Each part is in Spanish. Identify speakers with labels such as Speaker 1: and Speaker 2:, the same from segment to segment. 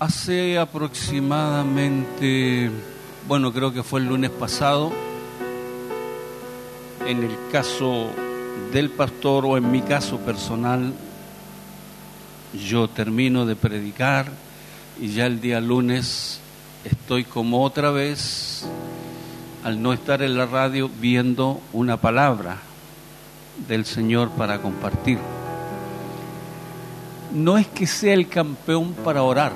Speaker 1: Hace aproximadamente, bueno, creo que fue el lunes pasado, en el caso del pastor o en mi caso personal, yo termino de predicar y ya el día lunes estoy como otra vez, al no estar en la radio, viendo una palabra del Señor para compartir. No es que sea el campeón para orar,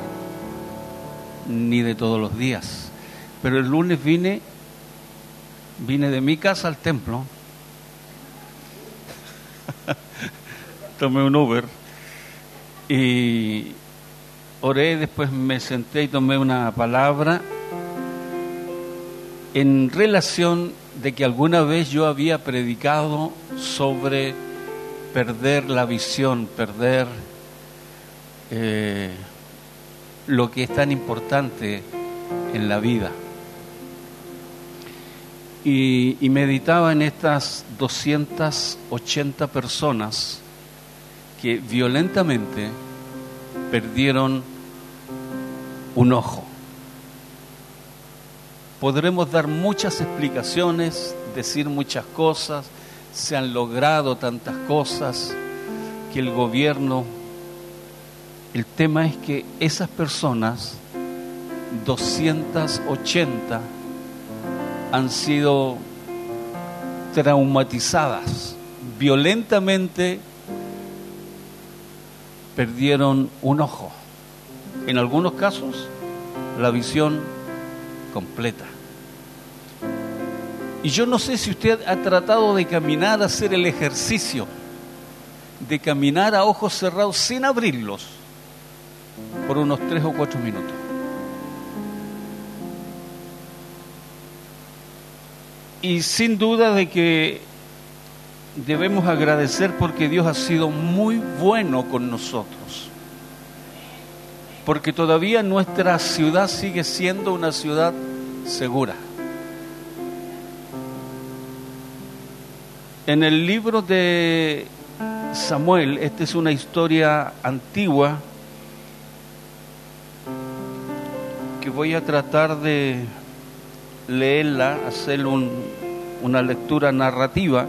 Speaker 1: ni de todos los días, pero el lunes vine, vine de mi casa al templo, tomé un Uber y oré, después me senté y tomé una palabra en relación de que alguna vez yo había predicado sobre perder la visión, perder eh, lo que es tan importante en la vida. Y, meditaba en estas 280 personas que violentamente perdieron un ojo. Podremos dar muchas explicaciones, decir muchas cosas, se han logrado tantas cosas, que el gobierno... El tema es que esas personas, 280, han sido traumatizadas, violentamente perdieron un ojo. En algunos casos, la visión completa. Y yo no sé si usted ha tratado de caminar, hacer el ejercicio de caminar a ojos cerrados sin abrirlos por unos tres o cuatro minutos. Y sin duda de que debemos agradecer porque Dios ha sido muy bueno con nosotros. Porque todavía nuestra ciudad sigue siendo una ciudad segura. En el libro de Samuel, esta es una historia antigua que voy a tratar de leerla, hacer un, una lectura narrativa.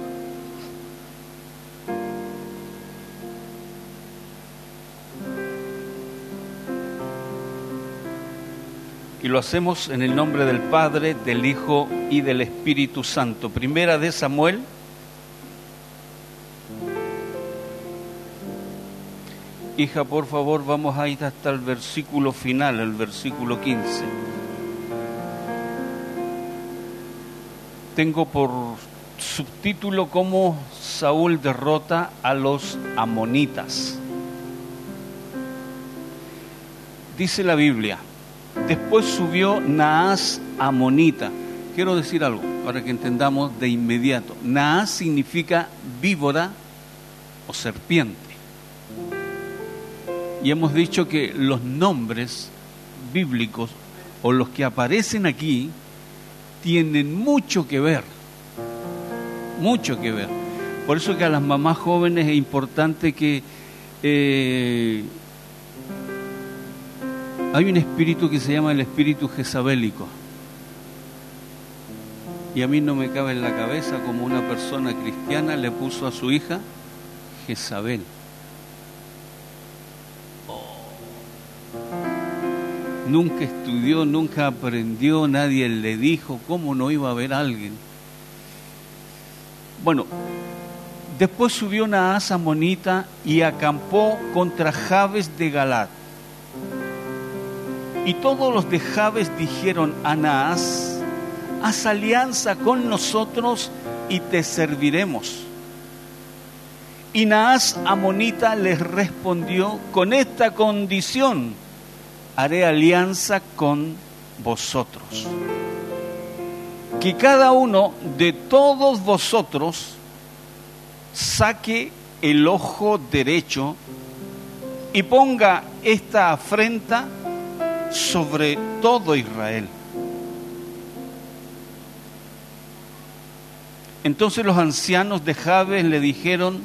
Speaker 1: Y lo hacemos en el nombre del Padre, del Hijo y del Espíritu Santo. Primera de Samuel. Hija, por favor, vamos a ir hasta el versículo final, el versículo 15. Tengo por subtítulo cómo Saúl derrota a los amonitas. Dice la Biblia, Después subió Naas Amonita. Quiero decir algo para que entendamos de inmediato. Naas significa víbora o serpiente. Y hemos dicho que los nombres bíblicos o los que aparecen aquí tienen mucho que ver. Mucho que ver. Por eso que a las mamás jóvenes es importante que eh, hay un espíritu que se llama el espíritu jezabélico. Y a mí no me cabe en la cabeza como una persona cristiana le puso a su hija Jezabel. Nunca estudió, nunca aprendió, nadie le dijo cómo no iba a haber alguien. Bueno, después subió una asa monita y acampó contra Javes de Galat. Y todos los de Jabes dijeron a Naas, haz alianza con nosotros y te serviremos. Y Naas Amonita les respondió, con esta condición haré alianza con vosotros. Que cada uno de todos vosotros saque el ojo derecho y ponga esta afrenta sobre todo Israel. Entonces los ancianos de Jabes le dijeron,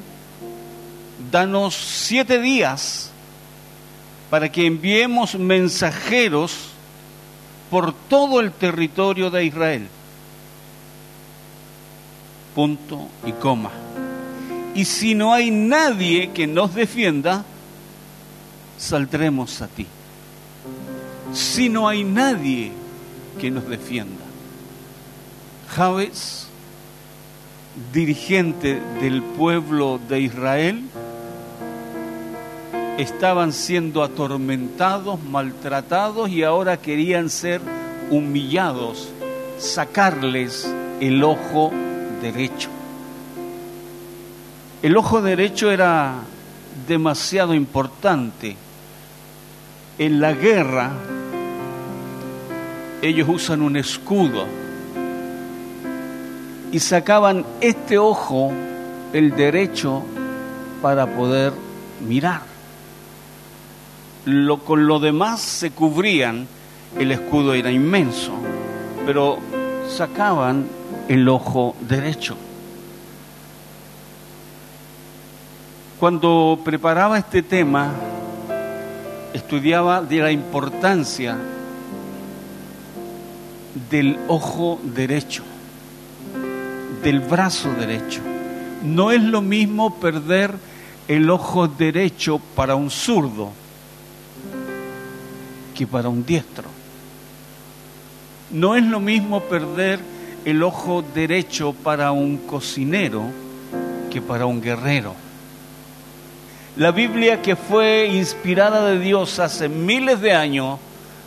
Speaker 1: danos siete días para que enviemos mensajeros por todo el territorio de Israel. Punto y coma. Y si no hay nadie que nos defienda, saldremos a ti. Si no hay nadie que nos defienda. Javes, dirigente del pueblo de Israel, estaban siendo atormentados, maltratados y ahora querían ser humillados, sacarles el ojo derecho. El ojo derecho era demasiado importante. En la guerra ellos usan un escudo y sacaban este ojo, el derecho, para poder mirar. Lo, con lo demás se cubrían, el escudo era inmenso, pero sacaban el ojo derecho. Cuando preparaba este tema, estudiaba de la importancia del ojo derecho, del brazo derecho. No es lo mismo perder el ojo derecho para un zurdo que para un diestro. No es lo mismo perder el ojo derecho para un cocinero que para un guerrero. La Biblia que fue inspirada de Dios hace miles de años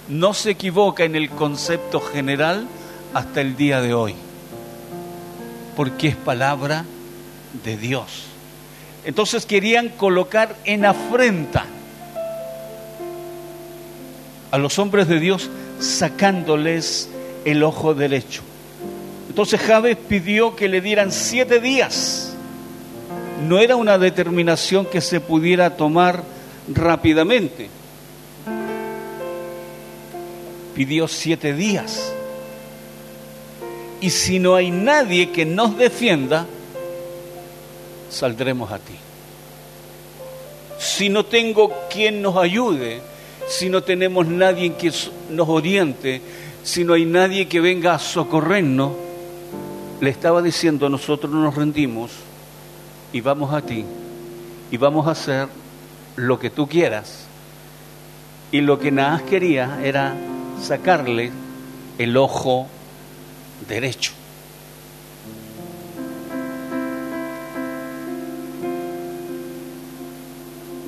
Speaker 1: no se equivoca en el concepto general hasta el día de hoy, porque es palabra de Dios. Entonces querían colocar en afrenta a los hombres de Dios sacándoles el ojo derecho. Entonces Javes pidió que le dieran siete días no era una determinación que se pudiera tomar rápidamente. Pidió siete días. Y si no hay nadie que nos defienda, saldremos a ti. Si no tengo quien nos ayude, si no tenemos nadie que nos oriente, si no hay nadie que venga a socorrernos, le estaba diciendo, nosotros nos rendimos y vamos a ti y vamos a hacer lo que tú quieras. Y lo que Naas quería era sacarle el ojo derecho.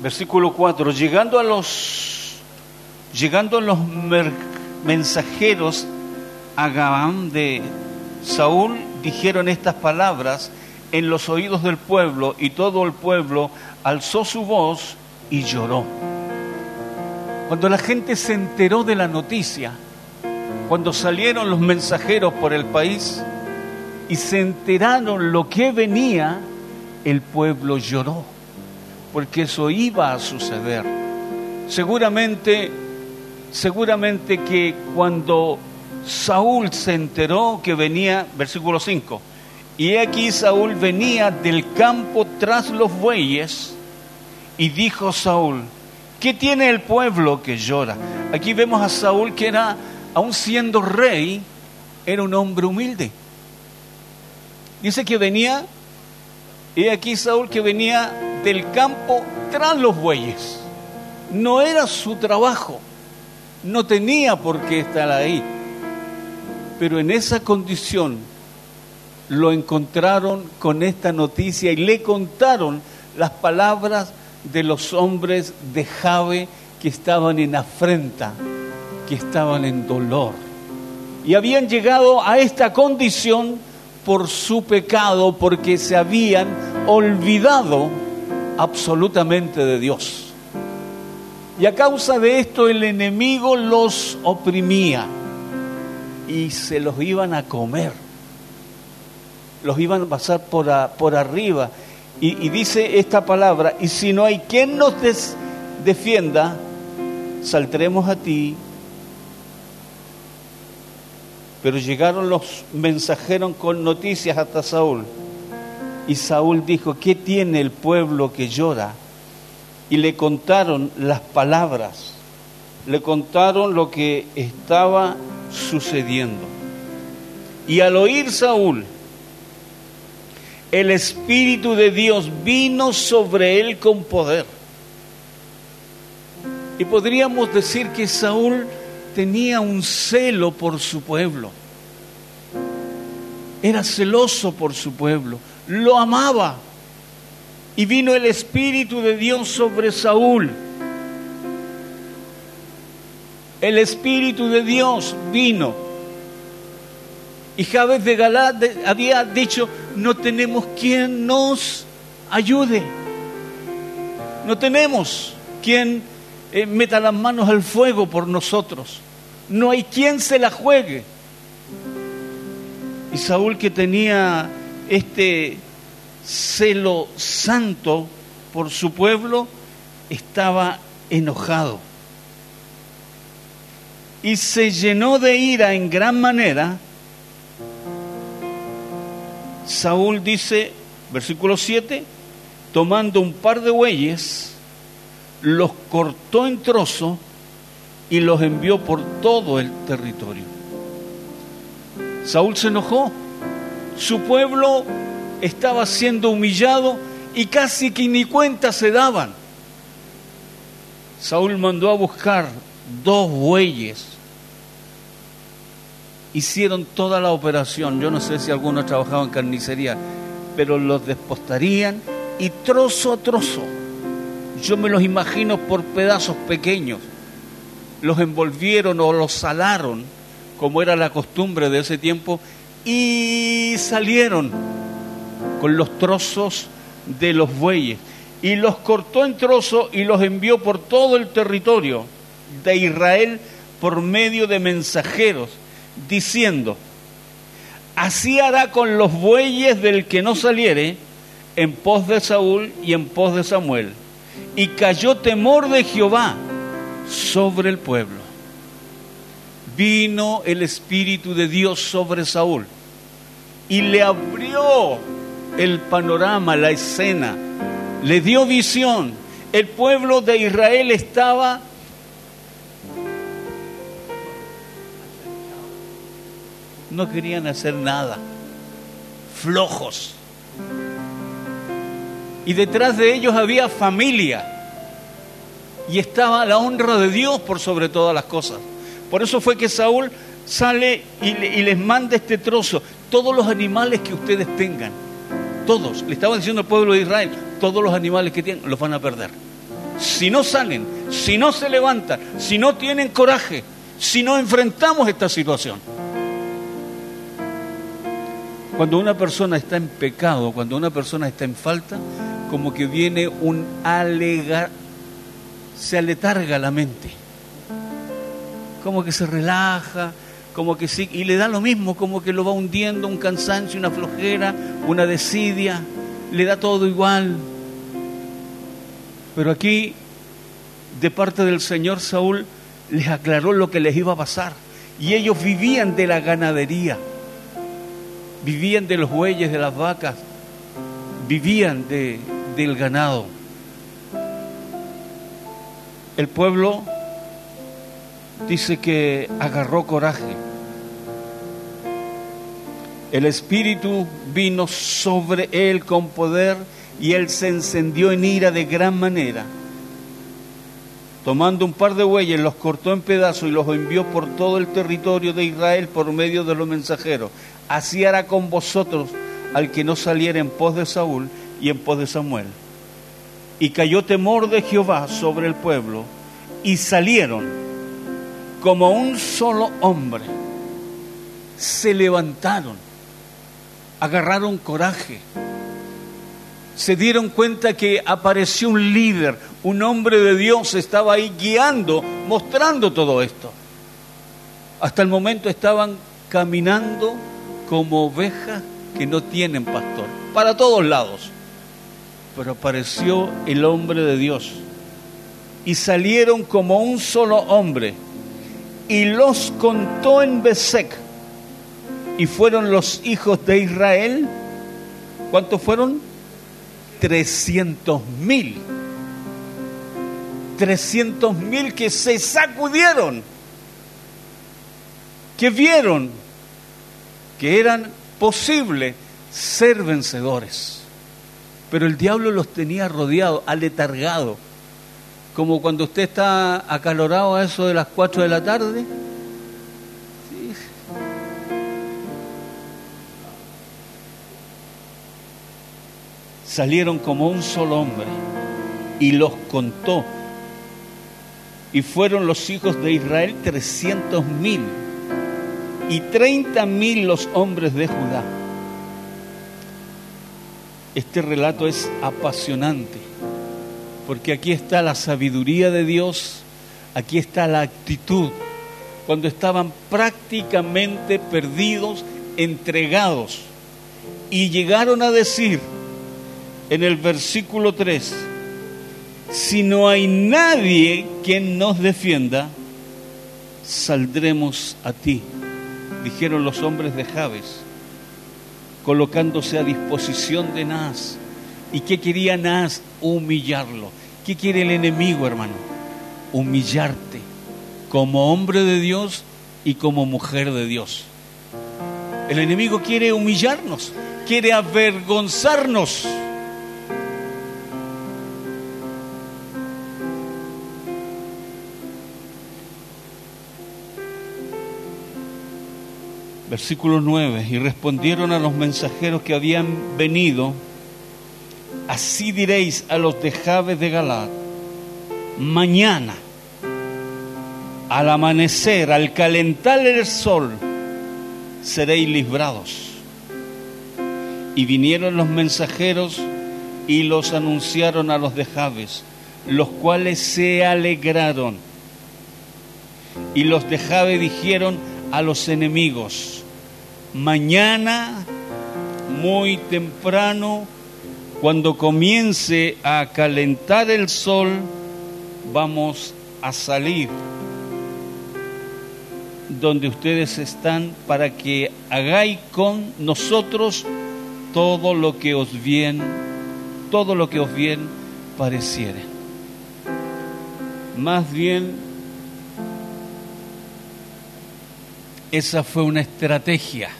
Speaker 1: Versículo 4, llegando a los llegando los mensajeros a Gabán de Saúl dijeron estas palabras en los oídos del pueblo y todo el pueblo alzó su voz y lloró. Cuando la gente se enteró de la noticia, cuando salieron los mensajeros por el país y se enteraron lo que venía, el pueblo lloró, porque eso iba a suceder. Seguramente, seguramente que cuando Saúl se enteró que venía, versículo 5, y aquí Saúl venía del campo tras los bueyes y dijo Saúl, ¿qué tiene el pueblo que llora? Aquí vemos a Saúl que era, aun siendo rey, era un hombre humilde. Dice que venía, y aquí Saúl que venía del campo tras los bueyes. No era su trabajo, no tenía por qué estar ahí. Pero en esa condición lo encontraron con esta noticia y le contaron las palabras de los hombres de Jave que estaban en afrenta, que estaban en dolor. Y habían llegado a esta condición por su pecado, porque se habían olvidado absolutamente de Dios. Y a causa de esto el enemigo los oprimía y se los iban a comer los iban a pasar por, por arriba. Y, dice esta palabra, y si no hay quien nos defienda, saldremos a ti. Pero llegaron los mensajeros con noticias hasta Saúl. Y Saúl dijo, ¿qué tiene el pueblo que llora? Y le contaron las palabras le contaron lo que estaba sucediendo. Y al oír Saúl, el Espíritu de Dios vino sobre él con poder. Y podríamos decir que Saúl tenía un celo por su pueblo. Era celoso por su pueblo, lo amaba. Y vino el Espíritu de Dios sobre Saúl. El Espíritu de Dios vino. Y Jabez de Galad había dicho, no tenemos quien nos ayude. No tenemos quien eh, meta las manos al fuego por nosotros. No hay quien se la juegue. Y Saúl que tenía este celo santo por su pueblo, estaba enojado. Y se llenó de ira en gran manera. Saúl dice, versículo 7, tomando un par de bueyes, los cortó en trozos y los envió por todo el territorio. Saúl se enojó. Su pueblo estaba siendo humillado y casi que ni cuenta se daban. Saúl mandó a buscar dos bueyes. Hicieron toda la operación. Yo no sé si alguno trabajaba en carnicería, pero los despostarían y trozo a trozo yo me los imagino por pedazos pequeños. Los envolvieron o los salaron, como era la costumbre de ese tiempo, y salieron con los trozos de los bueyes. Y los cortó en trozos y los envió por todo el territorio de Israel por medio de mensajeros, diciendo, así hará con los bueyes del que no saliere en pos de Saúl y en pos de Samuel y cayó temor de Jehová sobre el pueblo. Vino el Espíritu de Dios sobre Saúl y le abrió el panorama, la escena, le dio visión. El pueblo de Israel estaba no querían hacer nada, flojos y detrás de ellos había familia. Y estaba la honra de Dios por sobre todas las cosas. Por eso fue que Saúl sale y, les manda este trozo. Todos los animales que ustedes tengan, todos, le estaba diciendo al pueblo de Israel, todos los animales que tienen los van a perder. Si no salen, si no se levantan, si no tienen coraje, si no enfrentamos esta situación. Cuando una persona está en pecado, cuando una persona está en falta, como que viene un alegar, se aletarga la mente, como que se relaja, como que sí, y le da lo mismo, como que lo va hundiendo un cansancio, una flojera, una desidia, le da todo igual. Pero aquí, de parte del Señor Saúl, les aclaró lo que les iba a pasar. Y ellos vivían de la ganadería, vivían de los bueyes, de las vacas, vivían de, del ganado. El pueblo dice que agarró coraje. El Espíritu vino sobre él con poder y él se encendió en ira de gran manera. Tomando un par de bueyes, los cortó en pedazos y los envió por todo el territorio de Israel por medio de los mensajeros. Así hará con vosotros al que no saliera en pos de Saúl y en pos de Samuel. Y cayó temor de Jehová sobre el pueblo y salieron como un solo hombre. Se levantaron, agarraron coraje, se dieron cuenta que apareció un líder, un hombre de Dios estaba ahí guiando, mostrando todo esto. Hasta el momento estaban caminando como ovejas que no tienen pastor, para todos lados pero apareció el hombre de Dios. Y salieron como un solo hombre. Y los contó en Besec. Y fueron los hijos de Israel. ¿Cuántos fueron? Trescientos mil. 300 mil que se sacudieron, que vieron que eran posible ser vencedores. Pero el diablo los tenía rodeados, aletargados, como cuando usted está acalorado a eso de las 4 de la tarde. Salieron como un solo hombre y los contó. Y fueron los hijos de Israel trescientos mil y treinta mil los hombres de Judá. Este relato es apasionante, porque aquí está la sabiduría de Dios, aquí está la actitud, cuando estaban prácticamente perdidos, entregados, y llegaron a decir en el versículo 3, si no hay nadie quien nos defienda, saldremos a ti, dijeron los hombres de Jabes, colocándose a disposición de Nas. ¿Y qué quería Nas? Humillarlo. ¿Qué quiere el enemigo, hermano? Humillarte como hombre de Dios y como mujer de Dios. El enemigo quiere humillarnos, quiere avergonzarnos. Versículo 9, y respondieron a los mensajeros que habían venido, así diréis a los de Jabes de Galad, mañana, al amanecer, al calentar el sol, seréis librados. Y vinieron los mensajeros y los anunciaron a los de Jabes, los cuales se alegraron. Y los de Jabes dijeron a los enemigos, mañana muy temprano, cuando comience a calentar el sol, vamos a salir donde ustedes están para que hagáis con nosotros todo lo que os bien, todo lo que os bien pareciere. Más bien, esa fue una estrategia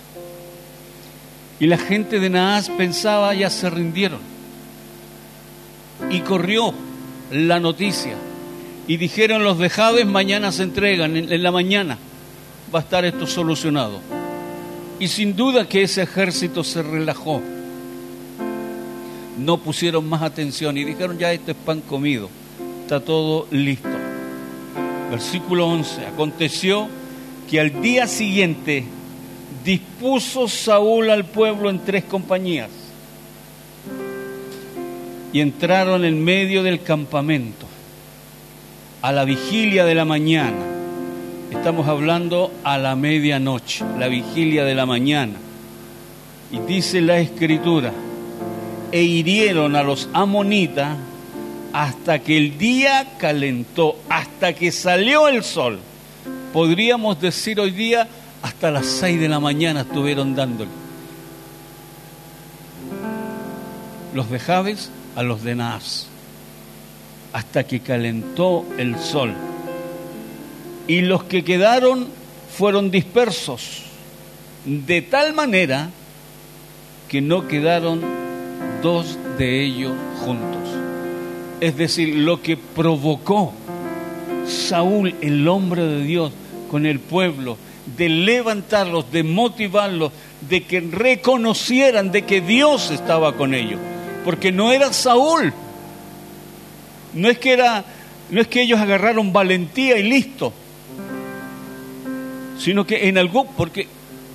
Speaker 1: y la gente de Naas pensaba, ya se rindieron. Y corrió la noticia. Y dijeron los de Jabes, mañana se entregan, en, la mañana va a estar esto solucionado. Y sin duda que ese ejército se relajó. No pusieron más atención y dijeron, ya esto es pan comido, está todo listo. Versículo 11, aconteció que al día siguiente dispuso Saúl al pueblo en tres compañías y entraron en medio del campamento a la vigilia de la mañana. Estamos hablando a la medianoche, la vigilia de la mañana. Y dice la escritura, e hirieron a los amonitas hasta que el día calentó, hasta que salió el sol. Podríamos decir hoy día, hasta las seis de la mañana estuvieron dándole. Los de Jabes a los de Naas, hasta que calentó el sol. Y los que quedaron fueron dispersos, de tal manera que no quedaron dos de ellos juntos. Es decir, lo que provocó Saúl, el hombre de Dios, con el pueblo, de levantarlos, de motivarlos, de que reconocieran de que Dios estaba con ellos. Porque no era Saúl. No es que era no es que ellos agarraron valentía y listo. Sino que en algo porque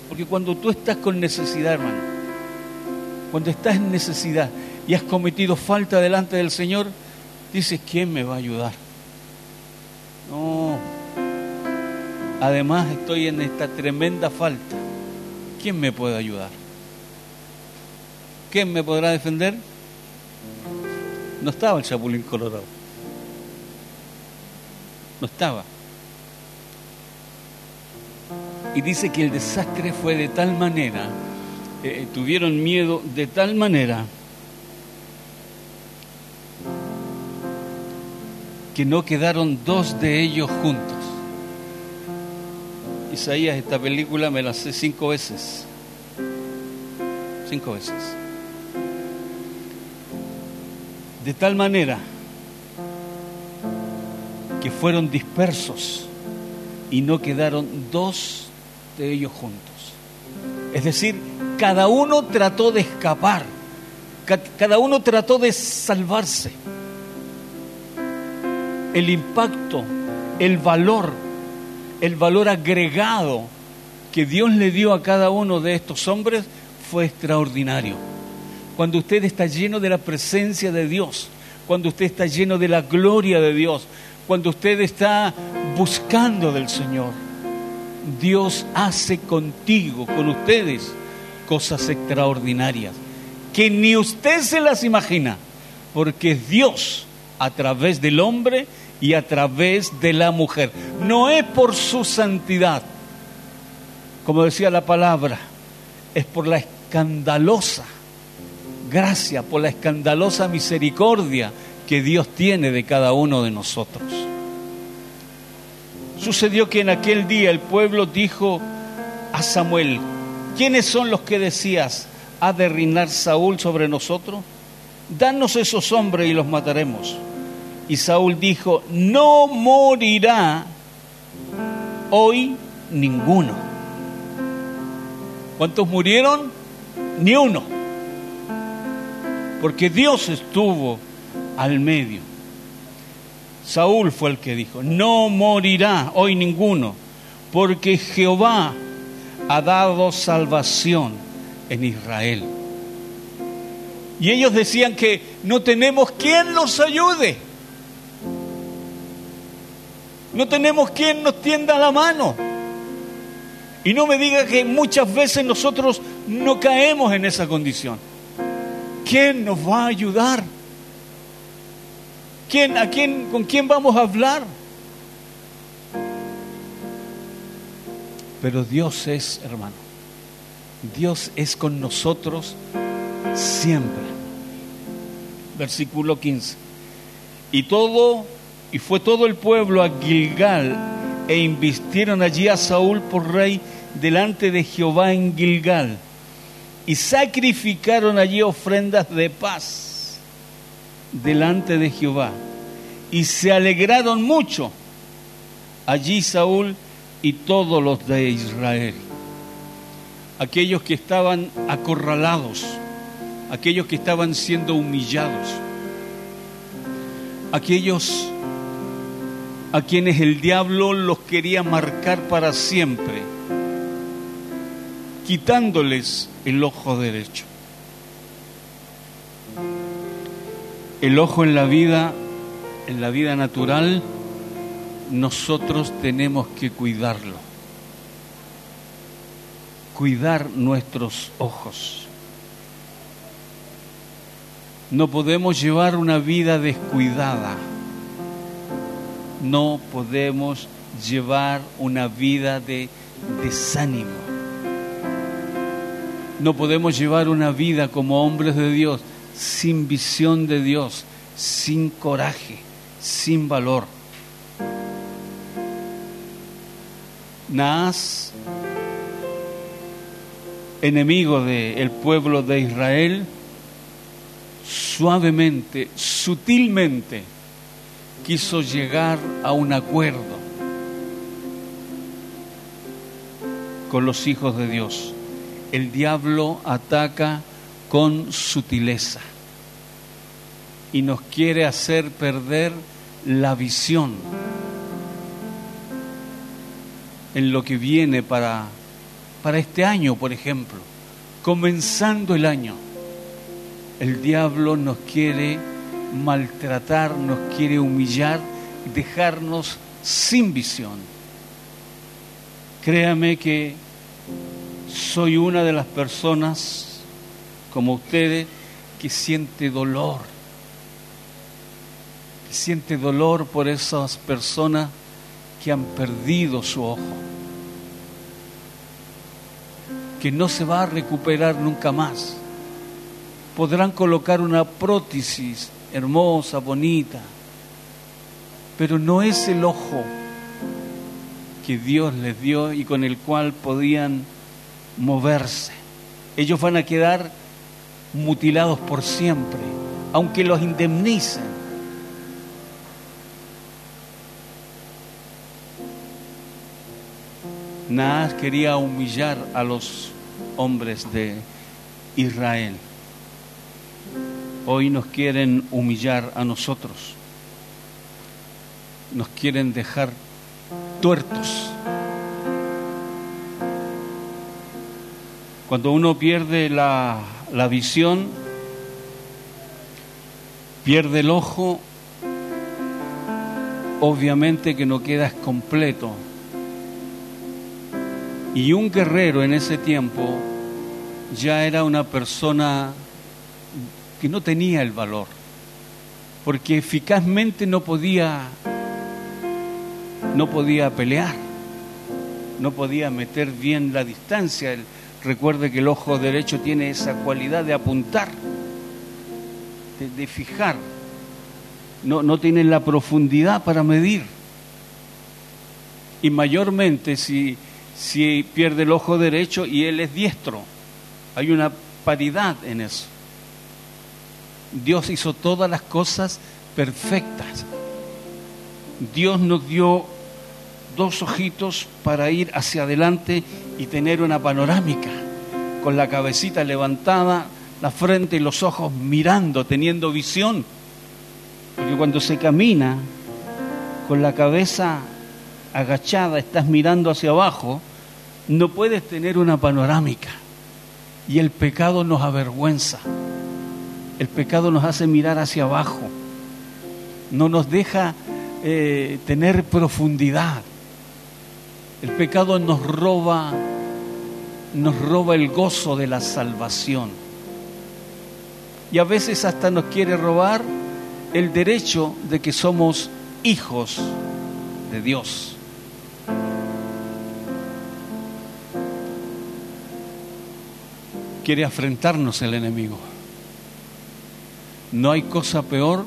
Speaker 1: porque cuando tú estás con necesidad, hermano, cuando estás en necesidad y has cometido falta delante del Señor, dices, ¿quién me va a ayudar? No, Además estoy en esta tremenda falta. ¿Quién me puede ayudar? ¿Quién me podrá defender? No estaba el Chapulín Colorado. No estaba. Y dice que el desastre fue de tal manera, eh, tuvieron miedo de tal manera que no quedaron dos de ellos juntos. Isaías, esta película me la sé cinco veces. Cinco veces. De tal manera que fueron dispersos y no quedaron dos de ellos juntos. Es decir, cada uno trató de escapar, cada uno trató de salvarse. El impacto, el valor, el valor agregado que Dios le dio a cada uno de estos hombres fue extraordinario. Cuando usted está lleno de la presencia de Dios, cuando usted está lleno de la gloria de Dios, cuando usted está buscando del Señor, Dios hace contigo, con ustedes, cosas extraordinarias que ni usted se las imagina, porque Dios a través del hombre y a través de la mujer. No es por su santidad, como decía la palabra, es por la escandalosa gracia, por la escandalosa misericordia que Dios tiene de cada uno de nosotros. Sucedió que en aquel día el pueblo dijo a Samuel, ¿quiénes son los que decías ha de reinar Saúl sobre nosotros? Danos esos hombres y los mataremos. Y Saúl dijo, no morirá hoy ninguno. ¿Cuántos murieron? Ni uno. Porque Dios estuvo al medio. Saúl fue el que dijo, no morirá hoy ninguno, porque Jehová ha dado salvación en Israel. Y ellos decían que no tenemos quien nos ayude. No tenemos quien nos tienda la mano. Y no me diga que muchas veces nosotros no caemos en esa condición. ¿Quién nos va a ayudar? ¿Quién, a quién, ¿Con quién vamos a hablar? Pero Dios es, hermano, Dios es con nosotros siempre. Versículo 15. Y todo, y fue todo el pueblo a Gilgal e invistieron allí a Saúl por rey delante de Jehová en Gilgal y sacrificaron allí ofrendas de paz delante de Jehová y se alegraron mucho allí Saúl y todos los de Israel. Aquellos que estaban acorralados, aquellos que estaban siendo humillados, aquellos a quienes el diablo los quería marcar para siempre, quitándoles el ojo derecho. El ojo en la vida, en la vida natural, nosotros tenemos que cuidarlo. Cuidar nuestros ojos. No podemos llevar una vida descuidada. No podemos llevar una vida de desánimo. No podemos llevar una vida como hombres de Dios sin visión de Dios, sin coraje, sin valor. Naas, enemigo del pueblo de Israel, suavemente, sutilmente, quiso llegar a un acuerdo con los hijos de Dios. El diablo ataca con sutileza y nos quiere hacer perder la visión en lo que viene para, para este año, por ejemplo. Comenzando el año, el diablo nos quiere maltratar, nos quiere humillar, dejarnos sin visión. Créame que soy una de las personas, como ustedes, que siente dolor, que siente dolor por esas personas que han perdido su ojo, que no se va a recuperar nunca más. Podrán colocar una prótesis hermosa, bonita, pero no es el ojo que Dios les dio y con el cual podían moverse. Ellos van a quedar mutilados por siempre, aunque los indemnicen. Naas quería humillar a los hombres de Israel. Hoy nos quieren humillar a nosotros. Nos quieren dejar tuertos. Cuando uno pierde la, la visión, pierde el ojo, obviamente que no quedas completo. Y un guerrero en ese tiempo ya era una persona que no tenía el valor, porque eficazmente no podía no podía pelear, no podía meter bien la distancia. recuerde que el ojo derecho tiene esa cualidad de apuntar, de, fijar, no, no tiene la profundidad para medir. Y mayormente si, si pierde el ojo derecho y él es diestro, hay una paridad en eso. Dios hizo todas las cosas perfectas. Dios nos dio dos ojitos para ir hacia adelante y tener una panorámica, con la cabecita levantada, la frente y los ojos mirando, teniendo visión. Porque cuando se camina con la cabeza agachada, estás mirando hacia abajo, no puedes tener una panorámica. Y el pecado nos avergüenza. El pecado nos hace mirar hacia abajo. No nos deja eh, tener profundidad. El pecado nos roba, nos roba el gozo de la salvación. Y a veces hasta nos quiere robar el derecho de que somos hijos de Dios. Quiere afrentarnos el enemigo. No hay cosa peor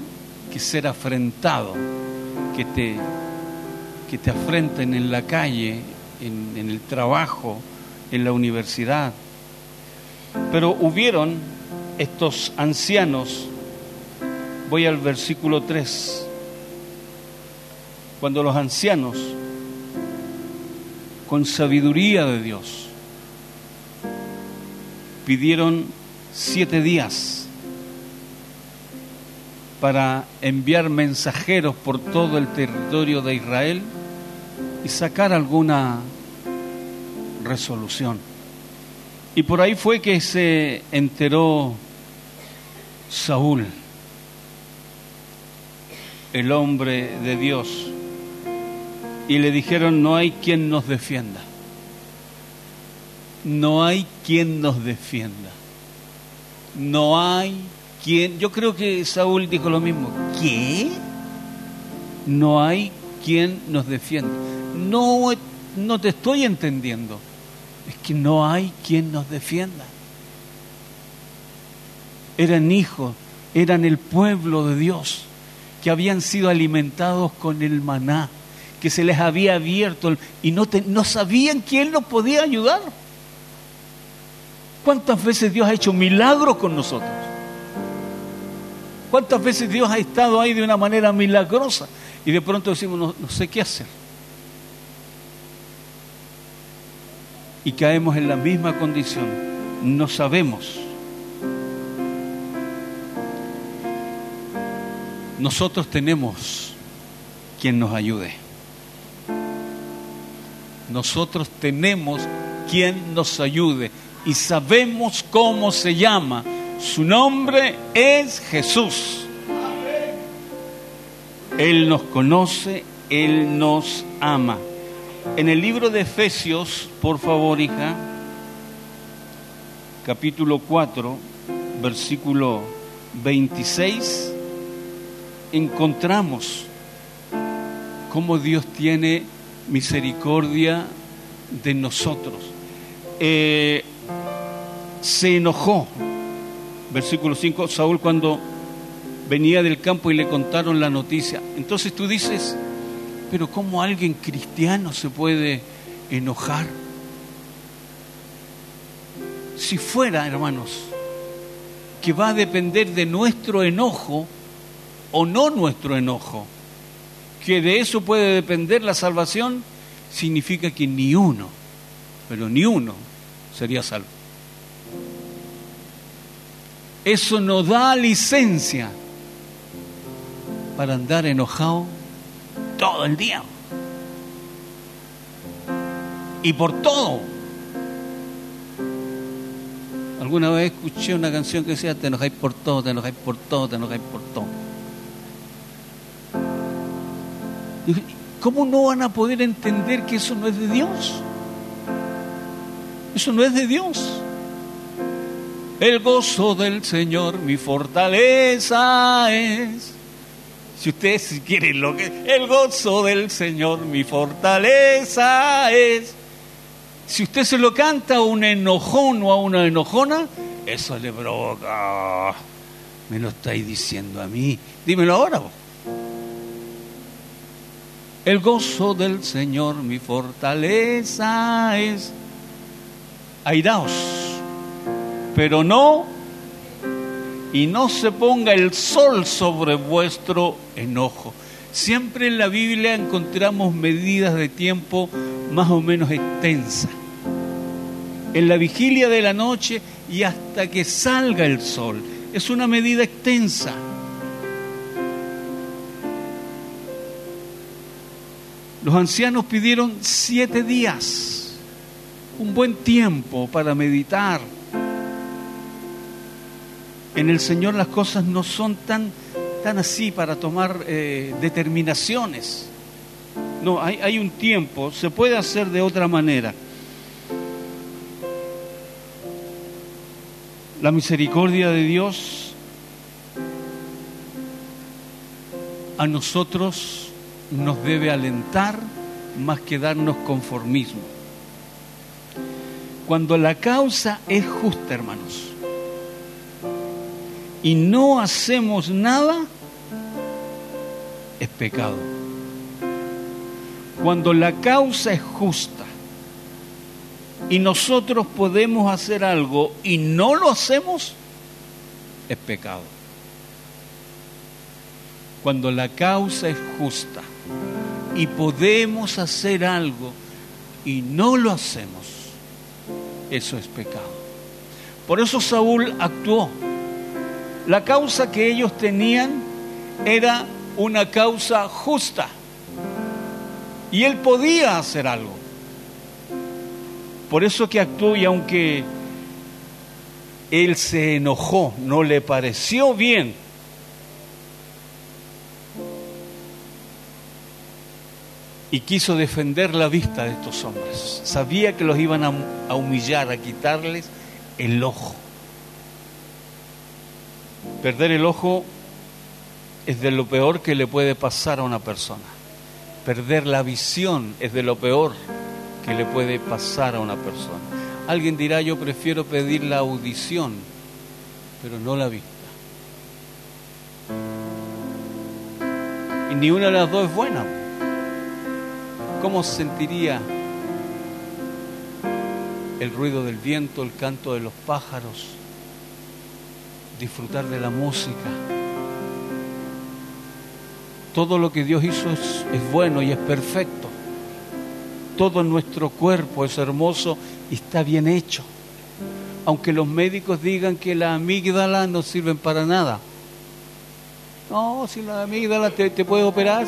Speaker 1: que ser afrentado, que te que te afrenten en la calle, en, el trabajo, en la universidad. Pero hubieron estos ancianos, voy al versículo 3, cuando los ancianos, con sabiduría de Dios, pidieron siete días para enviar mensajeros por todo el territorio de Israel, y sacar alguna resolución. Y por ahí fue que se enteró Saúl, el hombre de Dios, y le dijeron, no hay quien nos defienda. No hay quien nos defienda. No hay Yo creo que Saúl dijo lo mismo. ¿Qué? No hay quien nos defienda no, no te estoy entendiendo. Es que no hay quien nos defienda. Eran hijos, eran el pueblo de Dios, que habían sido alimentados con el maná, que se les había abierto y no, no sabían quién los podía ayudar. ¿Cuántas veces Dios ha hecho milagros con nosotros? ¿Cuántas veces Dios ha estado ahí de una manera milagrosa? Y de pronto decimos, no sé qué hacer. y caemos en la misma condición. No sabemos. Nosotros tenemos quien nos ayude. Nosotros tenemos quien nos ayude y sabemos cómo se llama. Su nombre es Jesús. Él nos conoce, Él nos ama. En el libro de Efesios, por favor, hija, capítulo 4, versículo 26, encontramos cómo Dios tiene misericordia de nosotros. Eh, se enojó, versículo 5, Saúl cuando venía del campo y le contaron la noticia. Entonces tú dices, pero ¿cómo alguien cristiano se puede enojar? Si fuera, hermanos, que va a depender de nuestro enojo o no nuestro enojo, que de eso puede depender la salvación, significa que ni uno, pero ni uno sería salvo. Eso nos da licencia para andar enojado todo el día. Y por todo. Alguna vez escuché una canción que decía, te enojáis por todo, te enojáis por todo, te enojáis por todo. ¿Cómo no van a poder entender que eso no es de Dios? Eso no es de Dios. El gozo del Señor mi fortaleza es. Si ustedes quieren lo que el gozo del Señor mi fortaleza es. Si usted se lo canta a un enojón o a una enojona, eso le provoca. Me lo estáis diciendo a mí. Dímelo ahora. Vos. El gozo del Señor mi fortaleza es. Airaos pero no, y no se ponga el sol sobre vuestro enojo. Siempre en la Biblia encontramos medidas de tiempo más o menos extensas. En la vigilia de la noche y hasta que salga el sol. Es una medida extensa. Los ancianos pidieron siete días, un buen tiempo para meditar en el Señor las cosas no son tan, tan así para tomar eh, determinaciones. No, hay, hay un tiempo, se puede hacer de otra manera. La misericordia de Dios a nosotros nos debe alentar más que darnos conformismo. Cuando la causa es justa, hermanos, y no hacemos nada, es pecado. Cuando la causa es justa y nosotros podemos hacer algo y no lo hacemos, es pecado. Cuando la causa es justa y podemos hacer algo y no lo hacemos, eso es pecado. Por eso Saúl actuó la causa que ellos tenían era una causa justa. Y él podía hacer algo. Por eso que actuó y aunque él se enojó, no le pareció bien, y quiso defender la vista de estos hombres. Sabía que los iban a, humillar, a quitarles el ojo. Perder el ojo es de lo peor que le puede pasar a una persona. Perder la visión es de lo peor que le puede pasar a una persona. Alguien dirá, yo prefiero pedir la audición, pero no la vista. Y ni una de las dos es buena. ¿Cómo sentiría el ruido del viento, el canto de los pájaros? Disfrutar de la música. Todo lo que Dios hizo es, bueno y es perfecto. Todo nuestro cuerpo es hermoso y está bien hecho. Aunque los médicos digan que la amígdala no sirven para nada. No, si la amígdala te, puede operar,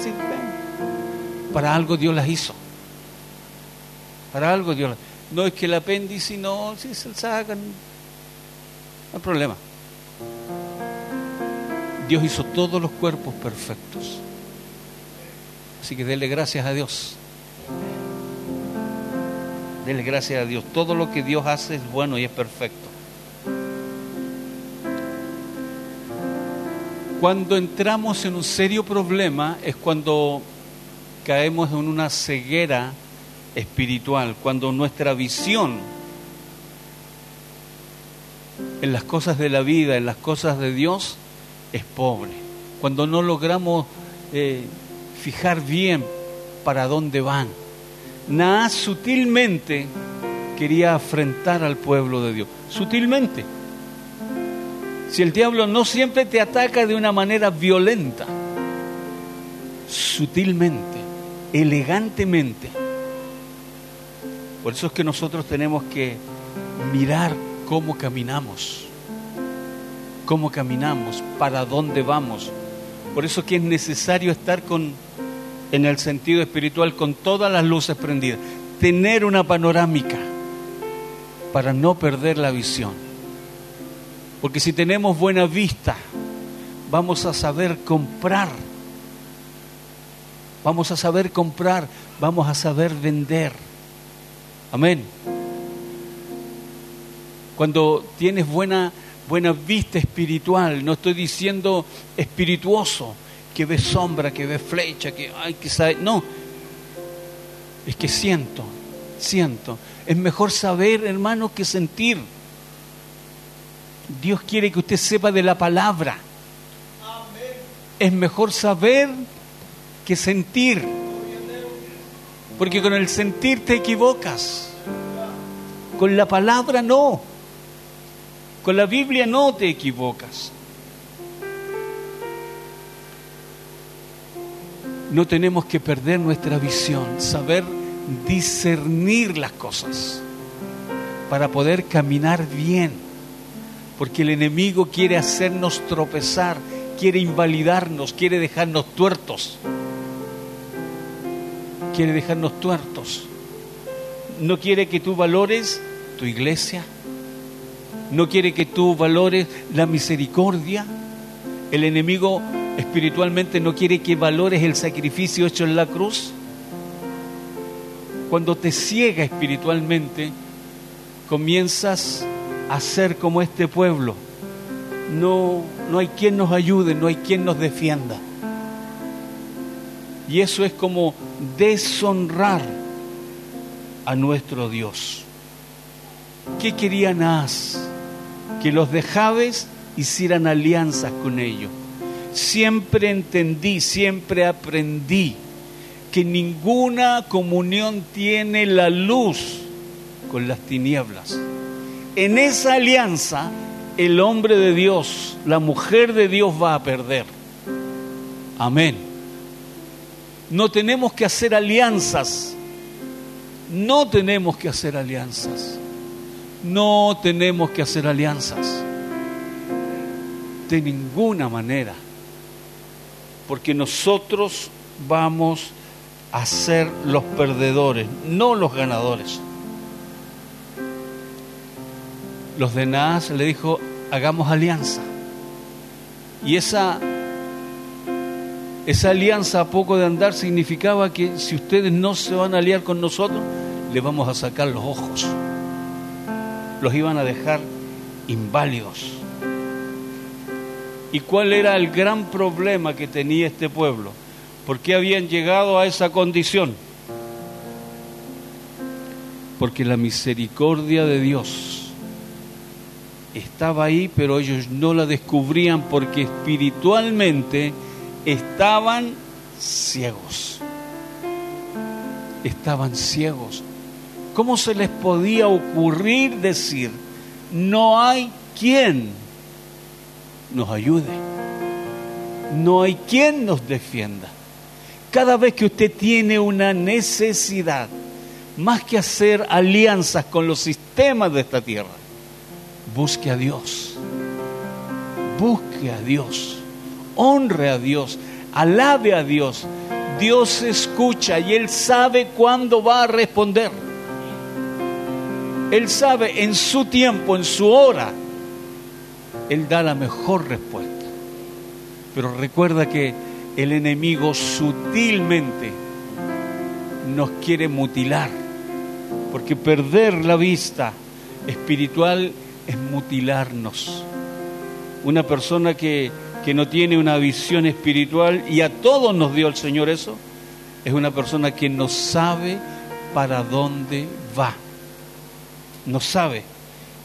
Speaker 1: para algo Dios las hizo. Para algo Dios las No es que el apéndice no, si se sacan, no hay problema. Dios hizo todos los cuerpos perfectos. Así que dele gracias a Dios. Dele gracias a Dios. Todo lo que Dios hace es bueno y es perfecto. Cuando entramos en un serio problema es cuando caemos en una ceguera espiritual, cuando nuestra visión en las cosas de la vida, en las cosas de Dios, es pobre. cuando no logramos eh, fijar bien para dónde van. Naas sutilmente quería afrentar al pueblo de Dios, sutilmente. Si el diablo no siempre te ataca de una manera violenta, sutilmente, elegantemente. Por eso es que nosotros tenemos que mirar cómo caminamos, cómo caminamos, para dónde vamos. Por eso es que es necesario estar con, en el sentido espiritual, con todas las luces prendidas, tener una panorámica para no perder la visión. Porque si tenemos buena vista, vamos a saber comprar, vamos a saber comprar, vamos a saber vender. Amén. Cuando tienes buena, buena vista espiritual, no estoy diciendo espirituoso, que ve sombra, que ve flecha, que hay que saber. No, es que siento, siento. Es mejor saber, hermano, que sentir. Dios quiere que usted sepa de la palabra. Es mejor saber que sentir. Porque con el sentir te equivocas. Con la palabra no. Con la Biblia no te equivocas. No tenemos que perder nuestra visión, saber discernir las cosas para poder caminar bien. Porque el enemigo quiere hacernos tropezar, quiere invalidarnos, quiere dejarnos tuertos. Quiere dejarnos tuertos. No quiere que tú valores tu iglesia, no quiere que tú valores la misericordia. El enemigo espiritualmente no quiere que valores el sacrificio hecho en la cruz. Cuando te ciega espiritualmente, comienzas a ser como este pueblo. No, no hay quien nos ayude, no hay quien nos defienda. Y eso es como deshonrar a nuestro Dios. ¿Qué quería Naas? Que los de Jabes hicieran alianzas con ellos. Siempre entendí, siempre aprendí que ninguna comunión tiene la luz con las tinieblas. En esa alianza, el hombre de Dios, la mujer de Dios va a perder. Amén. No tenemos que hacer alianzas. No tenemos que hacer alianzas. No tenemos que hacer alianzas. De ninguna manera. Porque nosotros vamos a ser los perdedores, no los ganadores. Los de Naas le dijo, hagamos alianza. Y esa, esa alianza a poco de andar significaba que si ustedes no se van a aliar con nosotros, le vamos a sacar los ojos los iban a dejar inválidos. ¿Y cuál era el gran problema que tenía este pueblo? ¿Por qué habían llegado a esa condición? Porque la misericordia de Dios estaba ahí, pero ellos no la descubrían porque espiritualmente estaban ciegos. Estaban ciegos. ¿Cómo se les podía ocurrir decir, no hay quien nos ayude? No hay quien nos defienda. Cada vez que usted tiene una necesidad, más que hacer alianzas con los sistemas de esta tierra, busque a Dios. Busque a Dios. Honre a Dios. Alabe a Dios. Dios escucha y Él sabe cuándo va a responder. Él sabe en su tiempo, en su hora, Él da la mejor respuesta. Pero recuerda que el enemigo sutilmente nos quiere mutilar, porque perder la vista espiritual es mutilarnos. Una persona que, que no tiene una visión espiritual, y a todos nos dio el Señor eso, es una persona que no sabe para dónde va no sabe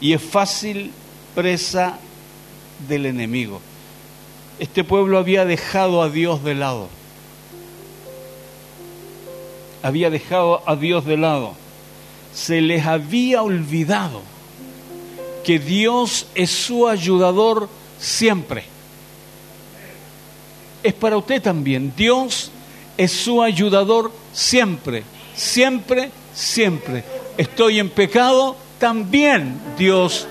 Speaker 1: y es fácil presa del enemigo. Este pueblo había dejado a Dios de lado. Había dejado a Dios de lado. Se les había olvidado que Dios es su ayudador siempre. Es para usted también. Dios es su ayudador siempre, siempre, siempre. Estoy en pecado, también Dios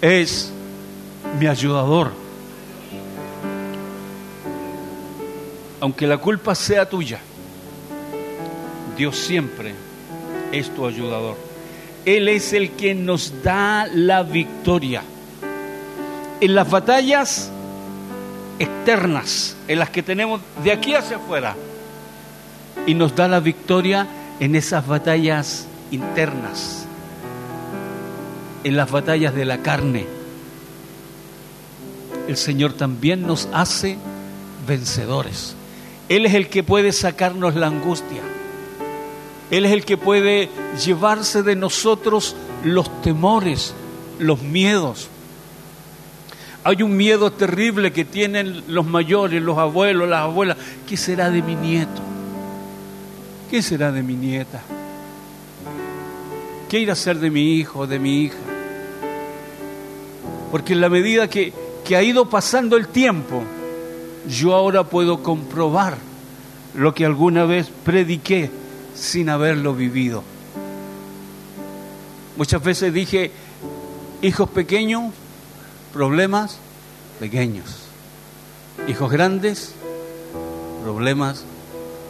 Speaker 1: es mi ayudador. Aunque la culpa sea tuya, Dios siempre es tu ayudador. Él es el que nos da la victoria. En las batallas externas, en las que tenemos de aquí hacia afuera, y nos da la victoria en esas batallas internas, en las batallas de la carne. El Señor también nos hace vencedores. Él es el que puede sacarnos la angustia. Él es el que puede llevarse de nosotros los temores, los miedos. Hay un miedo terrible que tienen los mayores, los abuelos, las abuelas. ¿Qué será de mi nieto? ¿Qué será de mi nieta? ¿Qué irá a ser de mi hijo, de mi hija? Porque en la medida que, que ha ido pasando el tiempo, yo ahora puedo comprobar lo que alguna vez prediqué sin haberlo vivido. Muchas veces dije, hijos pequeños, problemas pequeños. Hijos grandes, problemas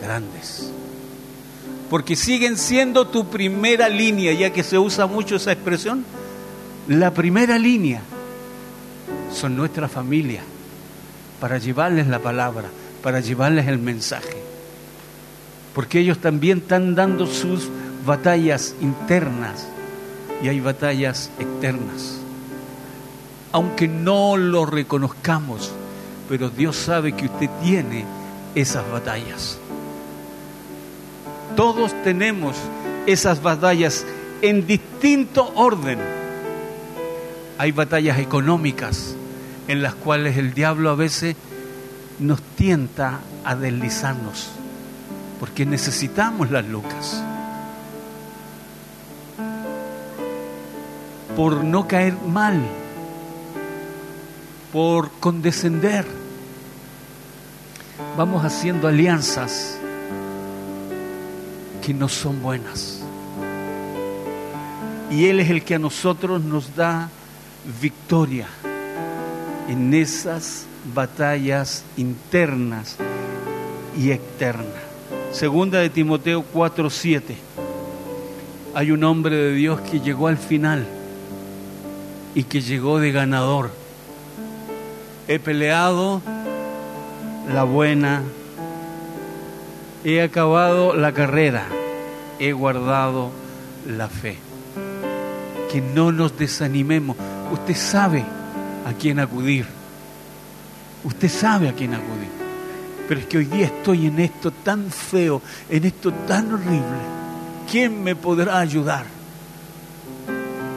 Speaker 1: grandes. Porque siguen siendo tu primera línea, ya que se usa mucho esa expresión. La primera línea son nuestra familia, para llevarles la palabra, para llevarles el mensaje porque ellos también están dando sus batallas internas y hay batallas externas. Aunque no lo reconozcamos, pero Dios sabe que usted tiene esas batallas. Todos tenemos esas batallas en distinto orden. Hay batallas económicas en las cuales el diablo a veces nos tienta a deslizarnos porque necesitamos las lucas. Por no caer mal, por condescender, vamos haciendo alianzas que no son buenas. Y Él es el que a nosotros nos da victoria en esas batallas internas y externas. Segunda de Timoteo 4:7. Hay un hombre de Dios que llegó al final y que llegó de ganador. He peleado la buena, he acabado la carrera, he guardado la fe. Que no nos desanimemos. Usted sabe a quién acudir. Usted sabe a quién acudir. Pero es que hoy día estoy en esto tan feo, en esto tan horrible. ¿Quién me podrá ayudar?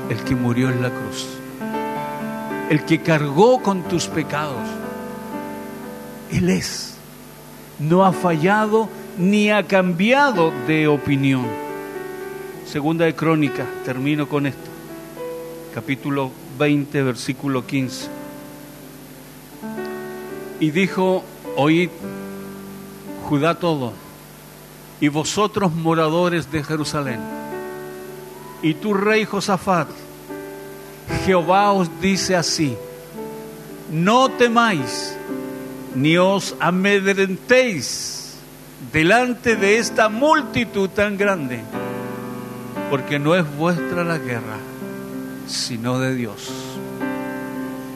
Speaker 1: El que murió en la cruz. El que cargó con tus pecados. Él es. No ha fallado ni ha cambiado de opinión. Segunda de Crónica, termino con esto. Capítulo 20, versículo 15. Y dijo, oíd Judá todo, y vosotros moradores de Jerusalén, y tu rey Josafat, Jehová os dice así, no temáis, ni os amedrentéis delante de esta multitud tan grande, porque no es vuestra la guerra, sino de Dios.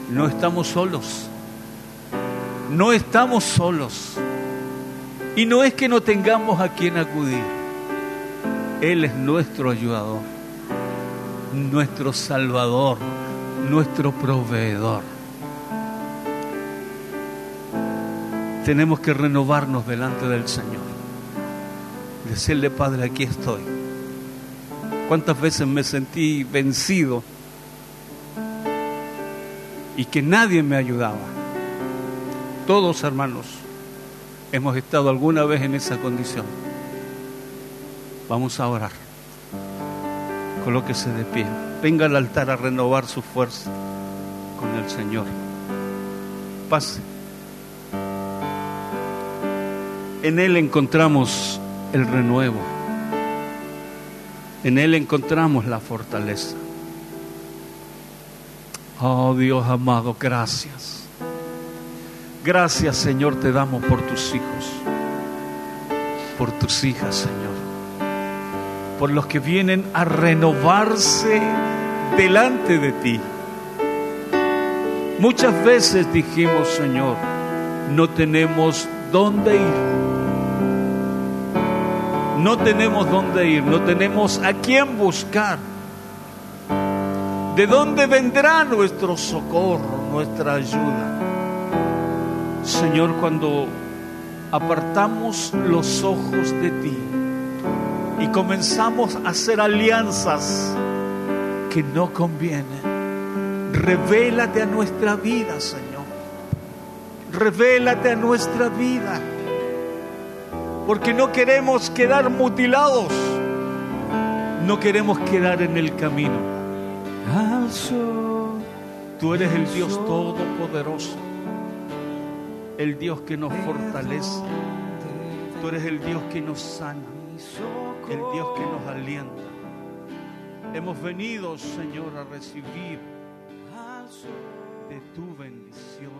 Speaker 1: No estamos solos, no estamos solos y no es que no tengamos a quien acudir. Él es nuestro ayudador, nuestro salvador, nuestro proveedor. Tenemos que renovarnos delante del Señor. Decirle, Padre, aquí estoy. ¿Cuántas veces me sentí vencido y que nadie me ayudaba? Todos hermanos hemos estado alguna vez en esa condición. Vamos a orar. Colóquese de pie. Venga al altar a renovar su fuerza con el Señor. Pase. En Él encontramos el renuevo. En Él encontramos la fortaleza. Oh Dios amado, gracias. Gracias Señor te damos por tus hijos, por tus hijas Señor, por los que vienen a renovarse delante de ti. Muchas veces dijimos Señor, no tenemos dónde ir. No tenemos dónde ir, no tenemos a quién buscar. ¿De dónde vendrá nuestro socorro, nuestra ayuda? Señor, cuando apartamos los ojos de ti y comenzamos a hacer alianzas que no convienen, revélate a nuestra vida, Señor. Revélate a nuestra vida. Porque no queremos quedar mutilados. No queremos quedar en el camino. Tú eres el Dios todopoderoso, el Dios que nos fortalece, tú eres el Dios que nos sana, el Dios que nos alienta. Hemos venido, Señor, a recibir de tu bendición,